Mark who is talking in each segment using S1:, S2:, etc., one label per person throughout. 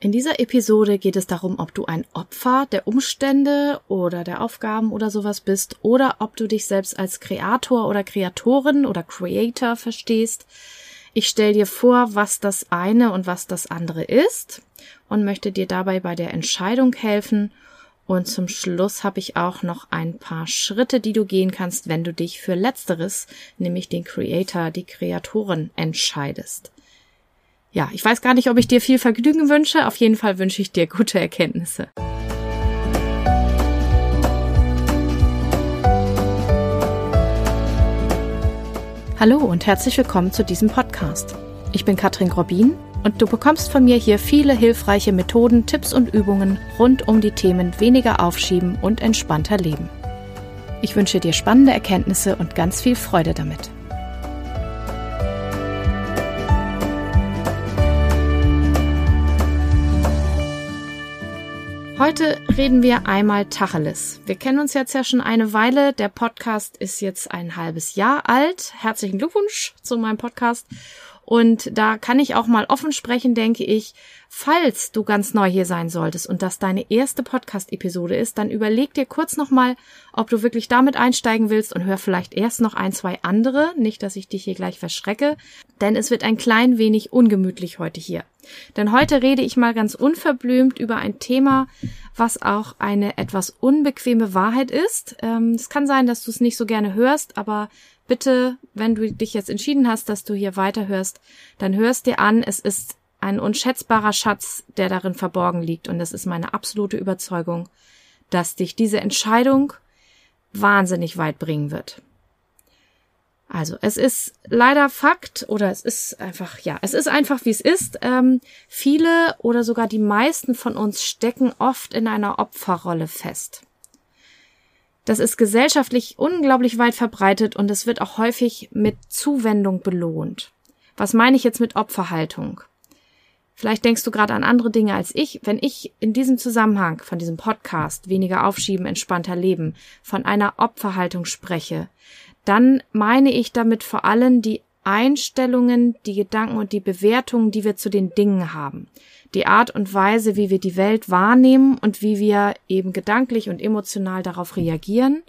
S1: In dieser Episode geht es darum, ob du ein Opfer der Umstände oder der Aufgaben oder sowas bist oder ob du dich selbst als Kreator oder Kreatorin oder Creator verstehst. Ich stelle dir vor, was das eine und was das andere ist und möchte dir dabei bei der Entscheidung helfen. Und zum Schluss habe ich auch noch ein paar Schritte, die du gehen kannst, wenn du dich für letzteres, nämlich den Creator, die Kreatorin entscheidest ja, ich weiß gar nicht, ob ich dir viel Vergnügen wünsche. Auf jeden Fall wünsche ich dir gute Erkenntnisse. Hallo und herzlich willkommen zu diesem Podcast. Ich bin Katrin Grobin und du bekommst von mir hier viele hilfreiche Methoden, Tipps und Übungen rund um die Themen weniger aufschieben und entspannter leben. Ich wünsche dir spannende Erkenntnisse und ganz viel Freude damit. Heute reden wir einmal Tacheles. Wir kennen uns jetzt ja schon eine Weile. Der Podcast ist jetzt ein halbes Jahr alt. Herzlichen Glückwunsch zu meinem Podcast. Und da kann ich auch mal offen sprechen, denke ich, falls du ganz neu hier sein solltest und das deine erste Podcast-Episode ist, dann überleg dir kurz nochmal, ob du wirklich damit einsteigen willst und hör vielleicht erst noch ein, zwei andere. Nicht, dass ich dich hier gleich verschrecke, denn es wird ein klein wenig ungemütlich heute hier. Denn heute rede ich mal ganz unverblümt über ein Thema, was auch eine etwas unbequeme Wahrheit ist. Ähm, es kann sein, dass du es nicht so gerne hörst, aber bitte, wenn du dich jetzt entschieden hast, dass du hier weiterhörst, dann hörst dir an, es ist ein unschätzbarer Schatz, der darin verborgen liegt. Und es ist meine absolute Überzeugung, dass dich diese Entscheidung wahnsinnig weit bringen wird. Also, es ist leider Fakt oder es ist einfach, ja, es ist einfach, wie es ist. Ähm, viele oder sogar die meisten von uns stecken oft in einer Opferrolle fest. Das ist gesellschaftlich unglaublich weit verbreitet und es wird auch häufig mit Zuwendung belohnt. Was meine ich jetzt mit Opferhaltung? Vielleicht denkst du gerade an andere Dinge als ich. Wenn ich in diesem Zusammenhang von diesem Podcast weniger aufschieben, entspannter leben, von einer Opferhaltung spreche, dann meine ich damit vor allem die Einstellungen, die Gedanken und die Bewertungen, die wir zu den Dingen haben die Art und Weise, wie wir die Welt wahrnehmen und wie wir eben gedanklich und emotional darauf reagieren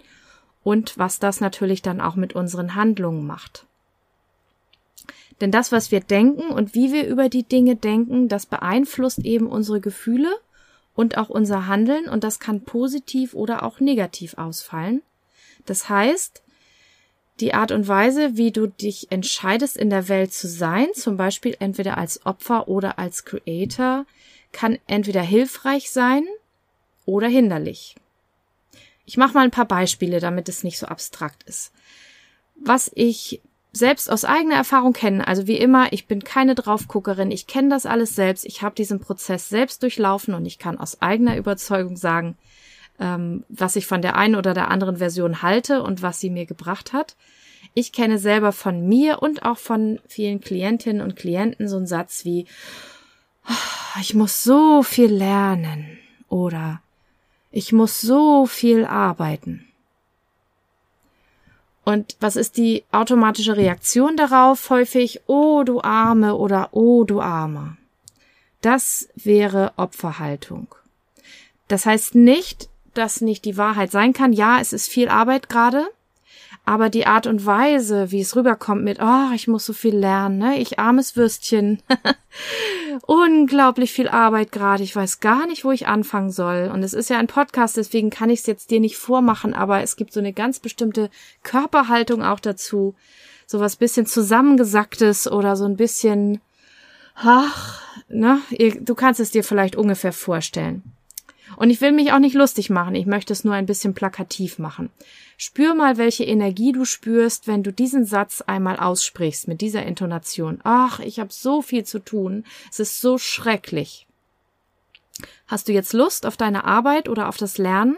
S1: und was das natürlich dann auch mit unseren Handlungen macht. Denn das, was wir denken und wie wir über die Dinge denken, das beeinflusst eben unsere Gefühle und auch unser Handeln und das kann positiv oder auch negativ ausfallen. Das heißt, die Art und Weise, wie du dich entscheidest, in der Welt zu sein, zum Beispiel entweder als Opfer oder als Creator, kann entweder hilfreich sein oder hinderlich. Ich mache mal ein paar Beispiele, damit es nicht so abstrakt ist. Was ich selbst aus eigener Erfahrung kenne, also wie immer, ich bin keine Draufguckerin, ich kenne das alles selbst, ich habe diesen Prozess selbst durchlaufen und ich kann aus eigener Überzeugung sagen, ähm, was ich von der einen oder der anderen Version halte und was sie mir gebracht hat. Ich kenne selber von mir und auch von vielen Klientinnen und Klienten so einen Satz wie, oh, ich muss so viel lernen oder ich muss so viel arbeiten. Und was ist die automatische Reaktion darauf? Häufig, oh du Arme oder oh du Armer. Das wäre Opferhaltung. Das heißt nicht, das nicht die Wahrheit sein kann. Ja, es ist viel Arbeit gerade, aber die Art und Weise, wie es rüberkommt mit, oh, ich muss so viel lernen, ne? Ich armes Würstchen. Unglaublich viel Arbeit gerade. Ich weiß gar nicht, wo ich anfangen soll. Und es ist ja ein Podcast, deswegen kann ich es jetzt dir nicht vormachen, aber es gibt so eine ganz bestimmte Körperhaltung auch dazu. So was bisschen zusammengesacktes oder so ein bisschen, ach, ne? Du kannst es dir vielleicht ungefähr vorstellen. Und ich will mich auch nicht lustig machen, ich möchte es nur ein bisschen plakativ machen. Spür mal, welche Energie du spürst, wenn du diesen Satz einmal aussprichst mit dieser Intonation. Ach, ich habe so viel zu tun, es ist so schrecklich. Hast du jetzt Lust auf deine Arbeit oder auf das Lernen?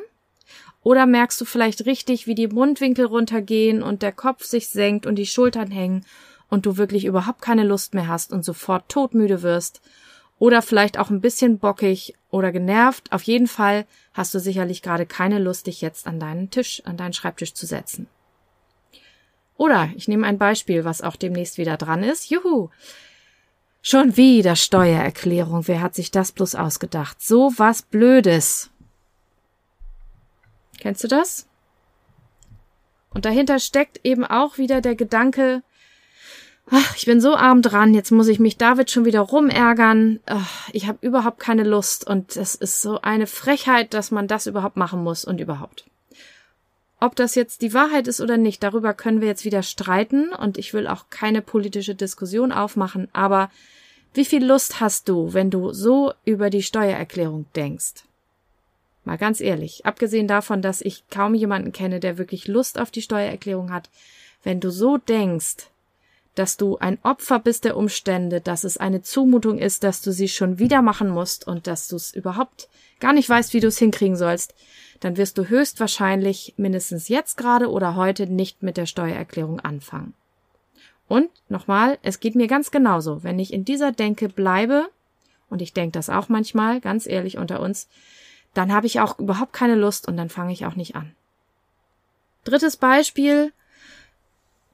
S1: Oder merkst du vielleicht richtig, wie die Mundwinkel runtergehen und der Kopf sich senkt und die Schultern hängen und du wirklich überhaupt keine Lust mehr hast und sofort todmüde wirst oder vielleicht auch ein bisschen bockig oder genervt. Auf jeden Fall hast du sicherlich gerade keine Lust, dich jetzt an deinen Tisch, an deinen Schreibtisch zu setzen. Oder ich nehme ein Beispiel, was auch demnächst wieder dran ist. Juhu! Schon wieder Steuererklärung. Wer hat sich das bloß ausgedacht? So was Blödes. Kennst du das? Und dahinter steckt eben auch wieder der Gedanke, ach, ich bin so arm dran, jetzt muss ich mich David schon wieder rumärgern. Ach, ich habe überhaupt keine Lust und es ist so eine Frechheit, dass man das überhaupt machen muss und überhaupt. Ob das jetzt die Wahrheit ist oder nicht, darüber können wir jetzt wieder streiten und ich will auch keine politische Diskussion aufmachen, aber wie viel Lust hast du, wenn du so über die Steuererklärung denkst? Mal ganz ehrlich, abgesehen davon, dass ich kaum jemanden kenne, der wirklich Lust auf die Steuererklärung hat, wenn du so denkst, dass du ein Opfer bist der Umstände, dass es eine Zumutung ist, dass du sie schon wieder machen musst und dass du es überhaupt gar nicht weißt, wie du es hinkriegen sollst, dann wirst du höchstwahrscheinlich mindestens jetzt gerade oder heute nicht mit der Steuererklärung anfangen. Und nochmal, es geht mir ganz genauso. Wenn ich in dieser Denke bleibe, und ich denke das auch manchmal, ganz ehrlich unter uns, dann habe ich auch überhaupt keine Lust und dann fange ich auch nicht an. Drittes Beispiel,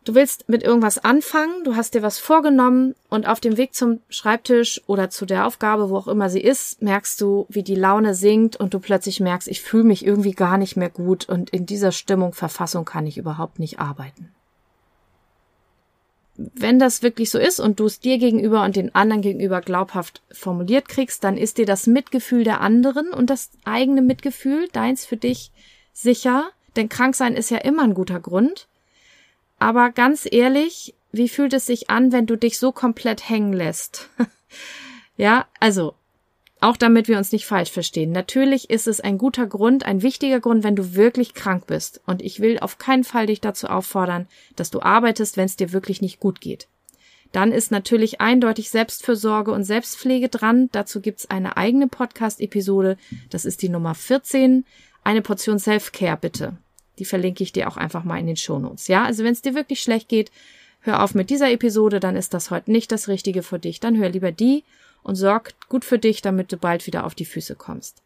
S1: Du willst mit irgendwas anfangen, du hast dir was vorgenommen und auf dem Weg zum Schreibtisch oder zu der Aufgabe, wo auch immer sie ist, merkst du, wie die Laune sinkt und du plötzlich merkst, ich fühle mich irgendwie gar nicht mehr gut und in dieser Stimmung, Verfassung kann ich überhaupt nicht arbeiten. Wenn das wirklich so ist und du es dir gegenüber und den anderen gegenüber glaubhaft formuliert kriegst, dann ist dir das Mitgefühl der anderen und das eigene Mitgefühl, deins für dich, sicher, denn krank sein ist ja immer ein guter Grund aber ganz ehrlich, wie fühlt es sich an, wenn du dich so komplett hängen lässt? ja, also, auch damit wir uns nicht falsch verstehen. Natürlich ist es ein guter Grund, ein wichtiger Grund, wenn du wirklich krank bist. Und ich will auf keinen Fall dich dazu auffordern, dass du arbeitest, wenn es dir wirklich nicht gut geht. Dann ist natürlich eindeutig Selbstfürsorge und Selbstpflege dran. Dazu gibt's eine eigene Podcast-Episode. Das ist die Nummer 14. Eine Portion Self-Care bitte. Die verlinke ich dir auch einfach mal in den Shownotes. Ja, also wenn es dir wirklich schlecht geht, hör auf mit dieser Episode, dann ist das heute nicht das Richtige für dich. Dann hör lieber die und sorg gut für dich, damit du bald wieder auf die Füße kommst.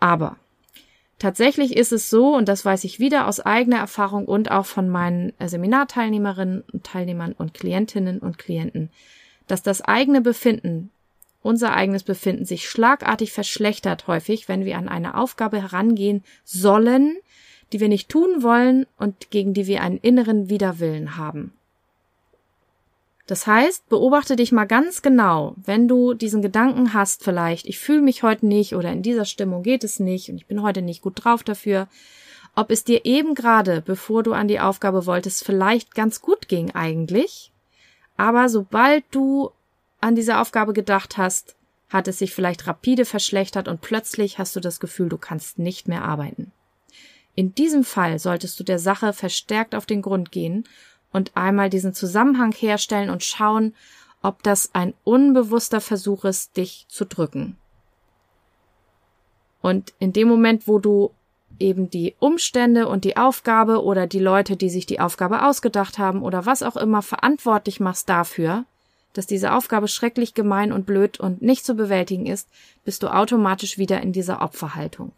S1: Aber tatsächlich ist es so, und das weiß ich wieder aus eigener Erfahrung und auch von meinen äh, Seminarteilnehmerinnen und Teilnehmern und Klientinnen und Klienten, dass das eigene Befinden, unser eigenes Befinden sich schlagartig verschlechtert häufig, wenn wir an eine Aufgabe herangehen sollen, die wir nicht tun wollen und gegen die wir einen inneren Widerwillen haben. Das heißt, beobachte dich mal ganz genau, wenn du diesen Gedanken hast, vielleicht, ich fühle mich heute nicht oder in dieser Stimmung geht es nicht und ich bin heute nicht gut drauf dafür, ob es dir eben gerade, bevor du an die Aufgabe wolltest, vielleicht ganz gut ging eigentlich, aber sobald du an diese Aufgabe gedacht hast, hat es sich vielleicht rapide verschlechtert und plötzlich hast du das Gefühl, du kannst nicht mehr arbeiten. In diesem Fall solltest du der Sache verstärkt auf den Grund gehen und einmal diesen Zusammenhang herstellen und schauen, ob das ein unbewusster Versuch ist, dich zu drücken. Und in dem Moment, wo du eben die Umstände und die Aufgabe oder die Leute, die sich die Aufgabe ausgedacht haben oder was auch immer verantwortlich machst dafür, dass diese Aufgabe schrecklich gemein und blöd und nicht zu bewältigen ist, bist du automatisch wieder in dieser Opferhaltung.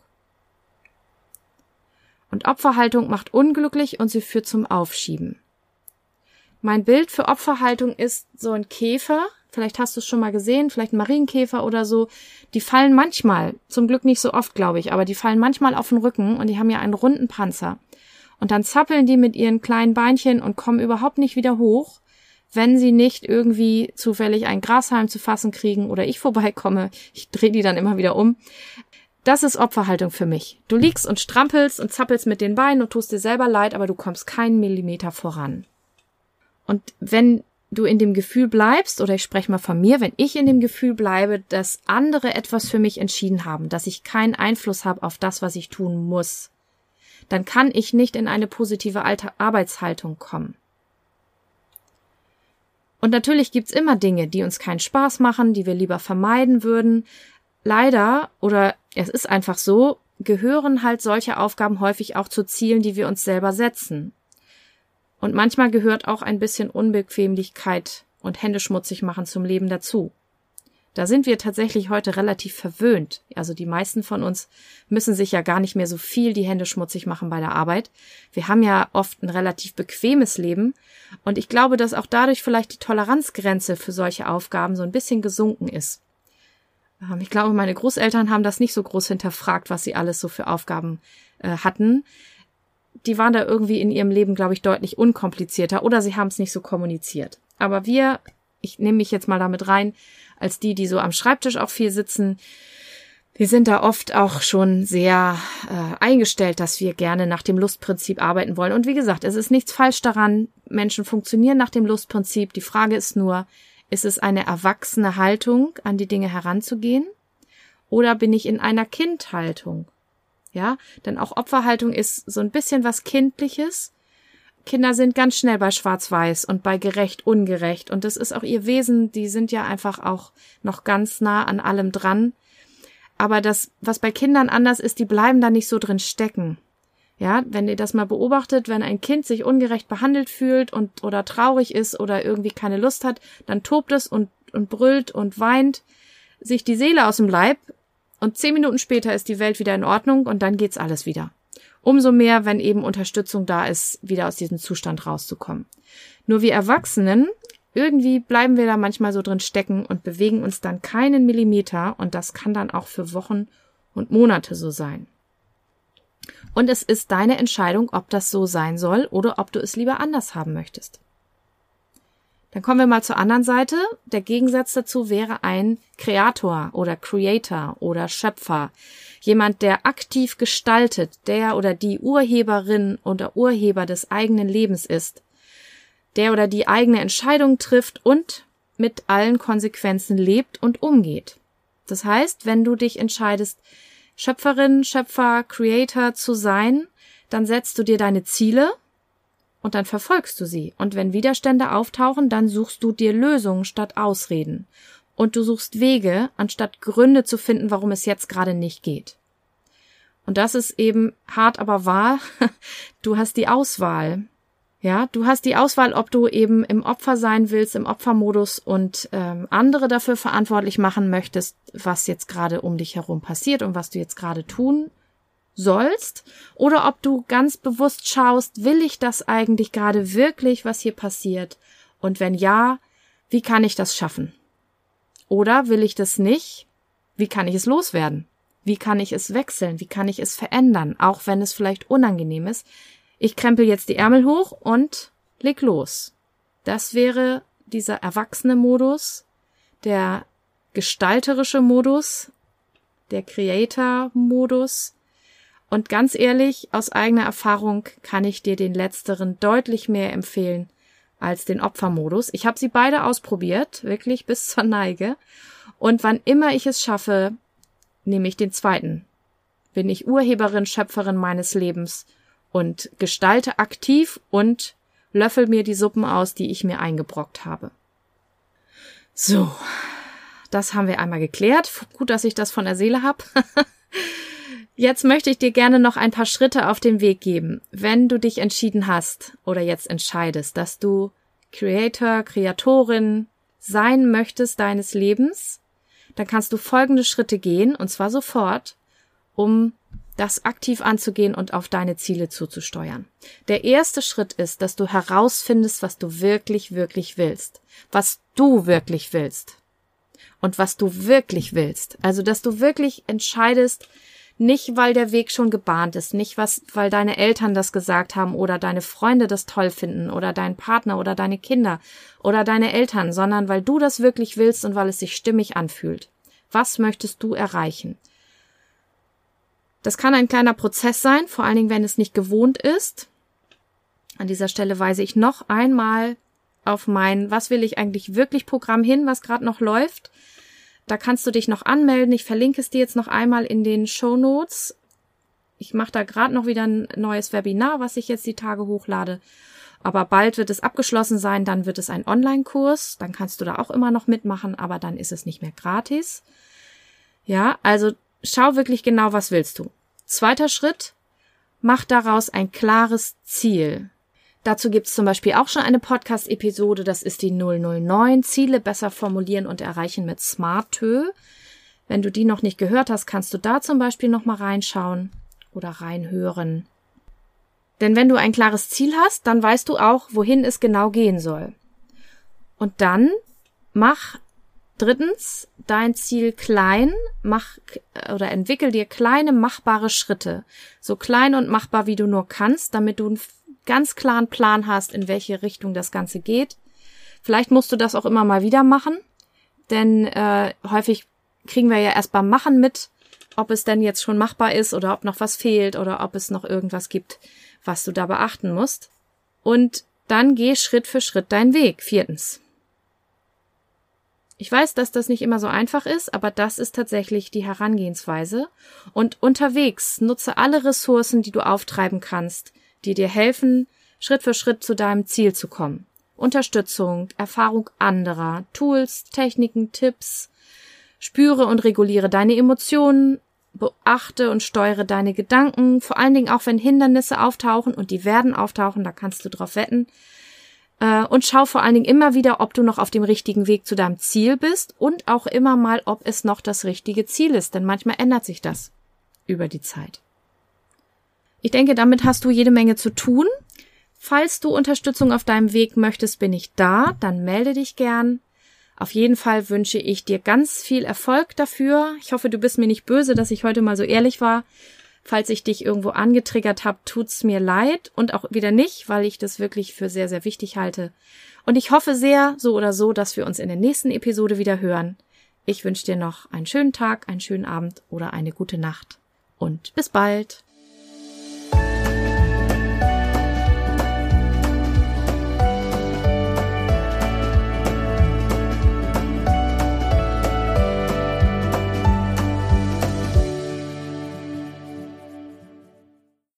S1: Und Opferhaltung macht unglücklich und sie führt zum Aufschieben. Mein Bild für Opferhaltung ist so ein Käfer. Vielleicht hast du es schon mal gesehen, vielleicht ein Marienkäfer oder so. Die fallen manchmal, zum Glück nicht so oft, glaube ich, aber die fallen manchmal auf den Rücken und die haben ja einen runden Panzer. Und dann zappeln die mit ihren kleinen Beinchen und kommen überhaupt nicht wieder hoch, wenn sie nicht irgendwie zufällig ein Grashalm zu fassen kriegen oder ich vorbeikomme. Ich drehe die dann immer wieder um. Das ist Opferhaltung für mich. Du liegst und strampelst und zappelst mit den Beinen und tust dir selber leid, aber du kommst keinen Millimeter voran. Und wenn du in dem Gefühl bleibst, oder ich spreche mal von mir, wenn ich in dem Gefühl bleibe, dass andere etwas für mich entschieden haben, dass ich keinen Einfluss habe auf das, was ich tun muss, dann kann ich nicht in eine positive Arbeitshaltung kommen. Und natürlich gibt's immer Dinge, die uns keinen Spaß machen, die wir lieber vermeiden würden, leider, oder es ist einfach so, gehören halt solche Aufgaben häufig auch zu Zielen, die wir uns selber setzen. Und manchmal gehört auch ein bisschen Unbequemlichkeit und Hände schmutzig machen zum Leben dazu. Da sind wir tatsächlich heute relativ verwöhnt. Also die meisten von uns müssen sich ja gar nicht mehr so viel die Hände schmutzig machen bei der Arbeit. Wir haben ja oft ein relativ bequemes Leben. Und ich glaube, dass auch dadurch vielleicht die Toleranzgrenze für solche Aufgaben so ein bisschen gesunken ist. Ähm, ich glaube, meine Großeltern haben das nicht so groß hinterfragt, was sie alles so für Aufgaben äh, hatten. Die waren da irgendwie in ihrem Leben, glaube ich, deutlich unkomplizierter oder sie haben es nicht so kommuniziert. Aber wir, ich nehme mich jetzt mal damit rein, als die, die so am Schreibtisch auch viel sitzen. Wir sind da oft auch schon sehr äh, eingestellt, dass wir gerne nach dem Lustprinzip arbeiten wollen. Und wie gesagt, es ist nichts falsch daran. Menschen funktionieren nach dem Lustprinzip. Die Frage ist nur, ist es eine erwachsene Haltung, an die Dinge heranzugehen? Oder bin ich in einer Kindhaltung? Ja, denn auch Opferhaltung ist so ein bisschen was Kindliches. Kinder sind ganz schnell bei Schwarz-Weiß und bei gerecht, ungerecht. Und das ist auch ihr Wesen. Die sind ja einfach auch noch ganz nah an allem dran. Aber das, was bei Kindern anders ist, die bleiben da nicht so drin stecken. Ja, wenn ihr das mal beobachtet, wenn ein Kind sich ungerecht behandelt fühlt und oder traurig ist oder irgendwie keine Lust hat, dann tobt es und, und brüllt und weint sich die Seele aus dem Leib und zehn Minuten später ist die Welt wieder in Ordnung und dann geht's alles wieder. Umso mehr, wenn eben Unterstützung da ist, wieder aus diesem Zustand rauszukommen. Nur wir Erwachsenen, irgendwie bleiben wir da manchmal so drin stecken und bewegen uns dann keinen Millimeter und das kann dann auch für Wochen und Monate so sein. Und es ist deine Entscheidung, ob das so sein soll oder ob du es lieber anders haben möchtest. Dann kommen wir mal zur anderen Seite. Der Gegensatz dazu wäre ein Kreator oder Creator oder Schöpfer. Jemand, der aktiv gestaltet, der oder die Urheberin oder Urheber des eigenen Lebens ist. Der oder die eigene Entscheidung trifft und mit allen Konsequenzen lebt und umgeht. Das heißt, wenn du dich entscheidest, Schöpferin, Schöpfer, Creator zu sein, dann setzt du dir deine Ziele und dann verfolgst du sie. Und wenn Widerstände auftauchen, dann suchst du dir Lösungen statt Ausreden. Und du suchst Wege, anstatt Gründe zu finden, warum es jetzt gerade nicht geht. Und das ist eben hart, aber wahr. Du hast die Auswahl. Ja, du hast die Auswahl, ob du eben im Opfer sein willst, im Opfermodus und ähm, andere dafür verantwortlich machen möchtest, was jetzt gerade um dich herum passiert und was du jetzt gerade tun sollst, oder ob du ganz bewusst schaust, will ich das eigentlich gerade wirklich, was hier passiert? Und wenn ja, wie kann ich das schaffen? Oder will ich das nicht? Wie kann ich es loswerden? Wie kann ich es wechseln? Wie kann ich es verändern? Auch wenn es vielleicht unangenehm ist. Ich krempel jetzt die Ärmel hoch und leg los. Das wäre dieser erwachsene Modus, der gestalterische Modus, der Creator-Modus. Und ganz ehrlich, aus eigener Erfahrung kann ich dir den letzteren deutlich mehr empfehlen als den Opfermodus. Ich habe sie beide ausprobiert, wirklich bis zur Neige. Und wann immer ich es schaffe, nehme ich den zweiten. Bin ich Urheberin, Schöpferin meines Lebens und gestalte aktiv und löffel mir die Suppen aus, die ich mir eingebrockt habe. So, das haben wir einmal geklärt. Gut, dass ich das von der Seele hab. Jetzt möchte ich dir gerne noch ein paar Schritte auf den Weg geben. Wenn du dich entschieden hast oder jetzt entscheidest, dass du Creator, Kreatorin sein möchtest deines Lebens, dann kannst du folgende Schritte gehen, und zwar sofort, um das aktiv anzugehen und auf deine Ziele zuzusteuern. Der erste Schritt ist, dass du herausfindest, was du wirklich, wirklich willst. Was du wirklich willst. Und was du wirklich willst. Also, dass du wirklich entscheidest, nicht weil der Weg schon gebahnt ist, nicht was, weil deine Eltern das gesagt haben oder deine Freunde das toll finden oder dein Partner oder deine Kinder oder deine Eltern, sondern weil du das wirklich willst und weil es sich stimmig anfühlt. Was möchtest du erreichen? Das kann ein kleiner Prozess sein, vor allen Dingen, wenn es nicht gewohnt ist. An dieser Stelle weise ich noch einmal auf mein Was will ich eigentlich wirklich Programm hin, was gerade noch läuft. Da kannst du dich noch anmelden. Ich verlinke es dir jetzt noch einmal in den Show Notes. Ich mache da gerade noch wieder ein neues Webinar, was ich jetzt die Tage hochlade. Aber bald wird es abgeschlossen sein, dann wird es ein Online-Kurs. Dann kannst du da auch immer noch mitmachen, aber dann ist es nicht mehr gratis. Ja, also schau wirklich genau, was willst du. Zweiter Schritt, mach daraus ein klares Ziel. Dazu gibt's zum Beispiel auch schon eine Podcast-Episode, das ist die 009, Ziele besser formulieren und erreichen mit Smartö. Wenn du die noch nicht gehört hast, kannst du da zum Beispiel nochmal reinschauen oder reinhören. Denn wenn du ein klares Ziel hast, dann weißt du auch, wohin es genau gehen soll. Und dann mach drittens dein Ziel klein, mach oder entwickel dir kleine machbare Schritte, so klein und machbar wie du nur kannst, damit du einen ganz klaren Plan hast, in welche Richtung das Ganze geht. Vielleicht musst du das auch immer mal wieder machen, denn äh, häufig kriegen wir ja erst beim Machen mit, ob es denn jetzt schon machbar ist oder ob noch was fehlt oder ob es noch irgendwas gibt, was du da beachten musst. Und dann geh Schritt für Schritt deinen Weg. Viertens. Ich weiß, dass das nicht immer so einfach ist, aber das ist tatsächlich die Herangehensweise. Und unterwegs nutze alle Ressourcen, die du auftreiben kannst, die dir helfen, Schritt für Schritt zu deinem Ziel zu kommen. Unterstützung, Erfahrung anderer, Tools, Techniken, Tipps. Spüre und reguliere deine Emotionen, beachte und steuere deine Gedanken, vor allen Dingen auch wenn Hindernisse auftauchen und die werden auftauchen, da kannst du drauf wetten. Äh, und schau vor allen Dingen immer wieder, ob du noch auf dem richtigen Weg zu deinem Ziel bist und auch immer mal, ob es noch das richtige Ziel ist, denn manchmal ändert sich das über die Zeit. Ich denke, damit hast du jede Menge zu tun. Falls du Unterstützung auf deinem Weg möchtest, bin ich da, dann melde dich gern. Auf jeden Fall wünsche ich dir ganz viel Erfolg dafür. Ich hoffe, du bist mir nicht böse, dass ich heute mal so ehrlich war. Falls ich dich irgendwo angetriggert habe, tut's mir leid und auch wieder nicht, weil ich das wirklich für sehr, sehr wichtig halte. Und ich hoffe sehr, so oder so, dass wir uns in der nächsten Episode wieder hören. Ich wünsche dir noch einen schönen Tag, einen schönen Abend oder eine gute Nacht. Und bis bald.